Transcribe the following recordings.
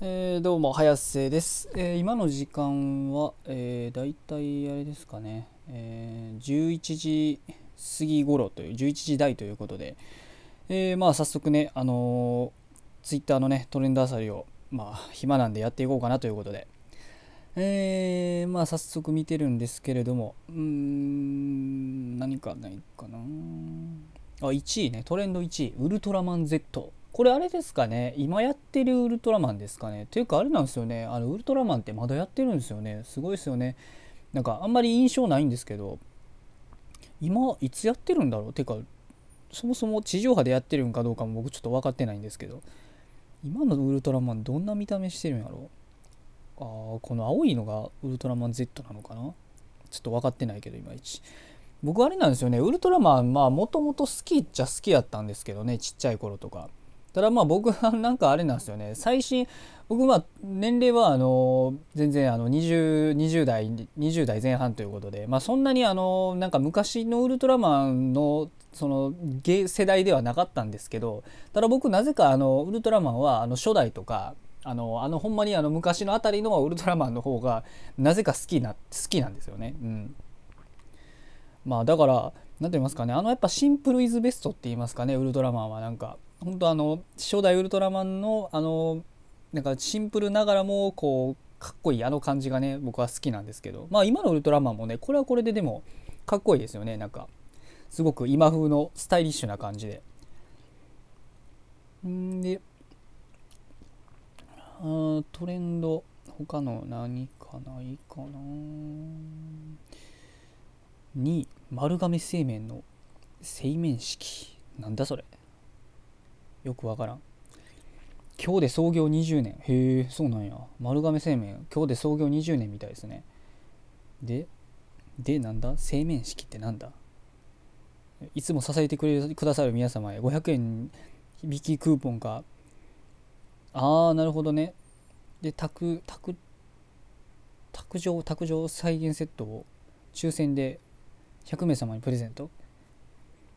えー、どうも早瀬です、えー、今の時間は、えー、だいたいあれですかね、えー、11時過ぎ頃という11時台ということで、え、まあ早速ねあのー、ツイッターのねトレンドあさりをまあ暇なんでやっていこうかなということで。え、まあ早速見てるんですけれども。うーん何かないかな。あ1位ね。トレンド1位。ウルトラマン Z これあれですかね今やってるウルトラマンですかね。というかあれなんですよねあのウルトラマンってまだやってるんですよね。すごいですよね。なんかあんまり印象ないんですけど今いつやってるんだろう？てかそもそも地上波でやってるんかどうかも僕ちょっと分かってないんですけど今のウルトラマンどんな見た目してるんやろあーこの青いのがウルトラマン Z なのかな？ちょっと分かってないけどいまいち。僕あれなんですよねウルトラマンまあもともと好きっちゃ好きやったんですけどねちっちゃい頃とか。ただまあ僕はなんかあれなんですよね。最新僕は年齢はあの全然あの 20, 20代20代前半ということで、まあ、そんなにあのなんか昔のウルトラマンのその世代ではなかったんですけどただ僕なぜかあのウルトラマンはあの初代とかあのあのほんまにあの昔のあたりのウルトラマンの方がなぜか好きな好きなんですよね。うん、まあだから何て言いますかね。あのやっぱシンプルイズベストって言いますかねウルトラマンはなんか。本当あの初代ウルトラマンのあのなんかシンプルながらもこうかっこいいあの感じがね僕は好きなんですけど。まあ今のウルトラマンもねこれはこれででもかっこいいですよねなんか。すごく今風のスタイリッシュな感じで。んであトレンド他の何かないかな。2丸亀製麺の製麺式。なんだそれ。よくわからん。今日で創業20年。へえそうなんや。丸亀製麺。今日で創業20年みたいですね。ででなんだ？製麺式ってなんだ？いつも支えてくれくださる皆様へ。500円引きクーポンか。ああなるほどね。で卓卓卓上卓上再現セットを抽選で100名様にプレゼント。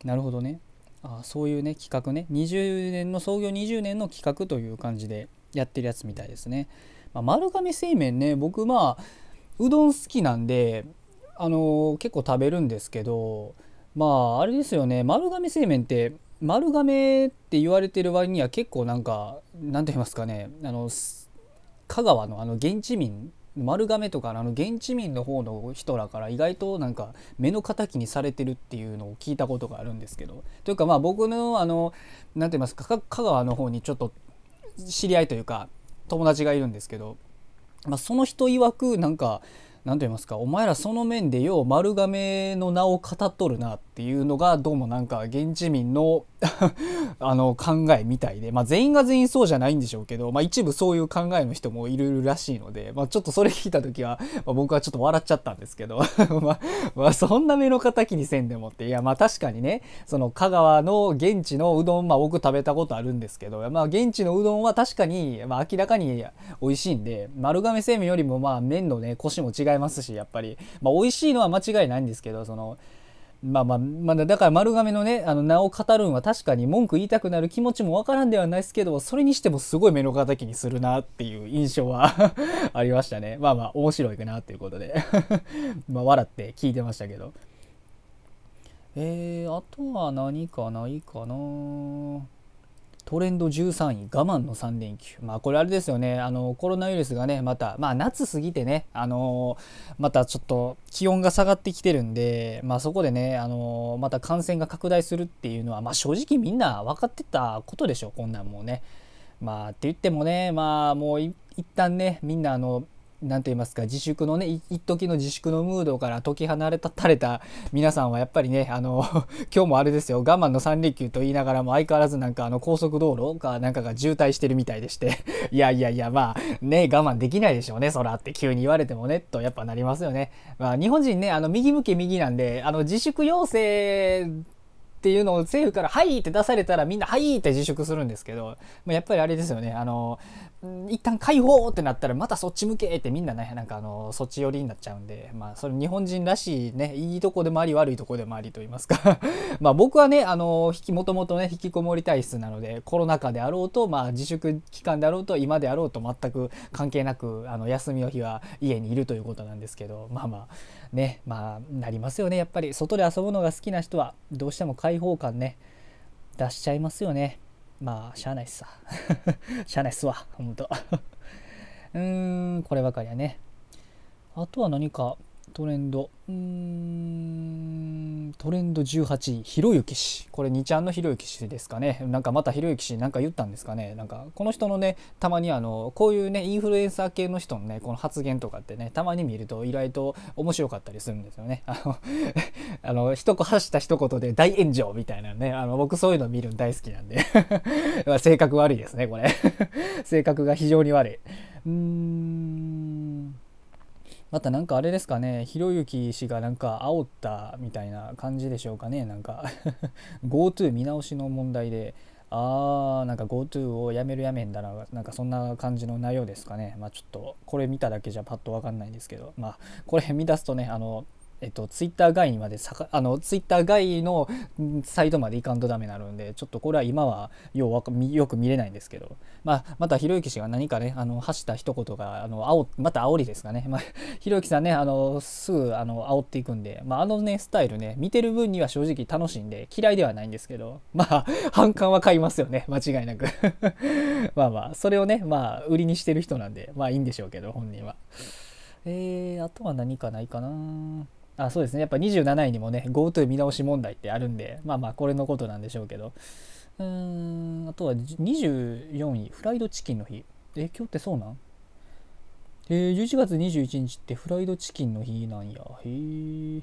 なるほどね。あそういうね企画ね。20年の創業20年の企画という感じでやってるやつみたいですね、まあ、丸亀製麺ね僕まあうどん好きなんであのー、結構食べるんですけどまああれですよね。丸亀製麺って丸亀って言われてる割には結構なんか何て言いますかね。あの香川のあの現地民丸亀とかあの現地民の方の人らから意外となんか目の敵にされてるっていうのを聞いたことがあるんですけど。というかまあ僕のあの何て言いますか香川の方にちょっと知り合いというか友達がいるんですけど、まあ、その人曰くなんか何と言いますかお前らその面でよう丸亀の名を語っとるなっていうのがどうもなんか現地民の あの考えみたいで、まあ、全員が全員そうじゃないんでしょうけど、まあ、一部そういう考えの人もいるらしいので、まあ、ちょっとそれ聞いた時は、まあ、僕はちょっと笑っちゃったんですけど まあ、まあ、そんな目の敵にせんでもっていやまあ確かにねその香川の現地のうどん、まあ、僕食べたことあるんですけど、まあ、現地のうどんは確かに、まあ、明らかに美味しいんで丸亀製麺よりもまあ麺のねコシも違違いますしやっぱり、まあ、美味しいのは間違いないんですけどそのまあまあ、まあ、だから丸亀のね、あの名を語るんは確かに文句言いたくなる気持ちもわからんではないですけど、それにしてもすごい目の敵にするなっていう印象は ありましたね。まあまあ、面白いかなっていうことで まあ、笑って聞いてましたけど。えー、あとは何かないかな？トレンド13位我慢の3連休。まあこれあれですよね。あのコロナウイルスがねまたまあ夏過ぎてねあのまたちょっと気温が下がってきてるんでまあそこでねあのまた感染が拡大するっていうのはまあ正直みんな分かってたことでしょこんなんもうね。まあって言ってもねまあもう一旦ねみんなあの何と言いますか自粛のね一時の自粛のムードから解き放たれた皆さんはやっぱりねあの 今日もあれですよ我慢の3連休と言いながらも相変わらずなんかあの高速道路かなんかが渋滞してるみたいでして いやいやいやまあね我慢できないでしょうねそらって急に言われてもねとやっぱなりますよね。まあ、日本人ねあの右向け右なんであの自粛要請っていうのを政府から「はい!」って出されたらみんな「はい!」って自粛するんですけど、まあ、やっぱりあれですよねあの一旦解放ってなったらまたそっち向けってみんなねなんかあのそっち寄りになっちゃうんでまあそれ日本人らしいねいいとこでもあり悪いとこでもありと言いますか。まあ僕はねあのもともとね引きこもり体質なのでコロナ禍であろうとまあ自粛期間であろうと今であろうと全く関係なくあの休みの日は家にいるということなんですけどまあまあねまあなりますよねやっぱり。外で遊ぶのが好きな人はどうしても開放感ね出しちゃいますよね。まあしゃあないっすさしゃあないっすわ ほんと。うーんこればかりはね。あとは何かトレンド。うんトレンド18位ひろゆき氏。これ2ちゃんのひろゆき氏ですかね。なんかまたひろゆき氏なんか言ったんですかね。なんかこの人のねたまにあのこういうねインフルエンサー系の人のねこの発言とかってねたまに見ると意外と面白かったりするんですよね。あの あの一言発した一言で大炎上みたいなねあの僕そういうの見るの大好きなんで。性格悪いですねこれ。性格が非常に悪い。うーん。またなんかあれですかねひろゆき氏がなんか煽ったみたいな感じでしょうかねなんか GoTo 見直しの問題であーなんか GoTo をやめるやめんだななんかそんな感じの内容ですかね。まあちょっとこれ見ただけじゃパッとわかんないんですけど。まあこれ見出すとねあのえっと、ツイッター外にまでさかあのツイッター外のサイトまで行かんとダメになるんでちょっとこれは今はようよく見れないんですけど、まあ、またひろゆき氏が何かねあの発した一言があの煽また煽りですかね、まあ、ひろゆきさんねあのすぐあの煽っていくんで、まあ、あのねスタイルね見てる分には正直楽しいんで嫌いではないんですけどまあ反感は買いますよね間違いなく。まあまあそれをねまあ売りにしてる人なんでまあいいんでしょうけど本人は。えー、あとは何かないかな。あそうですね。やっぱ27位にもね GoTo 見直し問題ってあるんでまあまあこれのことなんでしょうけど。うーんあとは24位フライドチキンの日。え今日ってそうなん？えー、11月21日ってフライドチキンの日なんや。へえ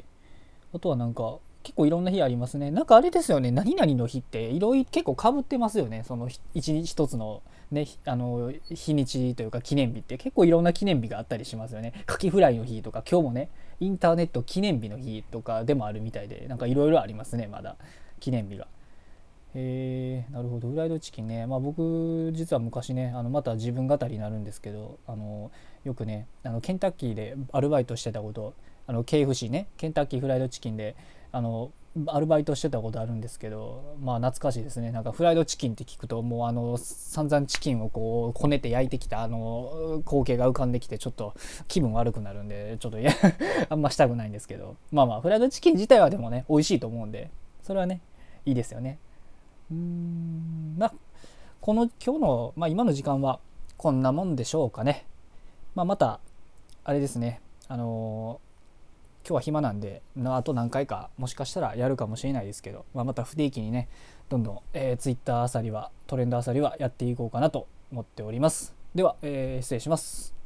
あとはなんか結構いろんな日ありますね。なんかあれですよね。何々の日っていろいろ結構かぶってますよね。その一日一つのね、あの日にちというか記念日って。結構いろんな記念日があったりしますよね。カキフライの日とか今日もねインターネット記念日の日とかでもあるみたいでなんかいろいろありますねまだ。記念日が。へえなるほど。フライドチキンね。まあ僕実は昔ねあのまた自分語りになるんですけどあのよくねあのケンタッキーでアルバイトしてたことあの KFC ねケンタッキーフライドチキンであのアルバイトしてたことあるんですけどまあ懐かしいですね。なんかフライドチキンって聞くともうあの散々チキンをこうこねて焼いてきたあの光景が浮かんできてちょっと気分悪くなるんでちょっといや あんましたくないんですけど。まあまあフライドチキン自体はでもね美味しいと思うんでそれはねいいですよね。うーんまあこの今日の、まあ、今の時間はこんなもんでしょうかね。まあまたあれですね。あの今日は暇なんであと何回かもしかしたらやるかもしれないですけど、まあ、また不定期にねどんどん、えー、Twitter あさりはトレンドあさりはやっていこうかなと思っております。では、えー、失礼します。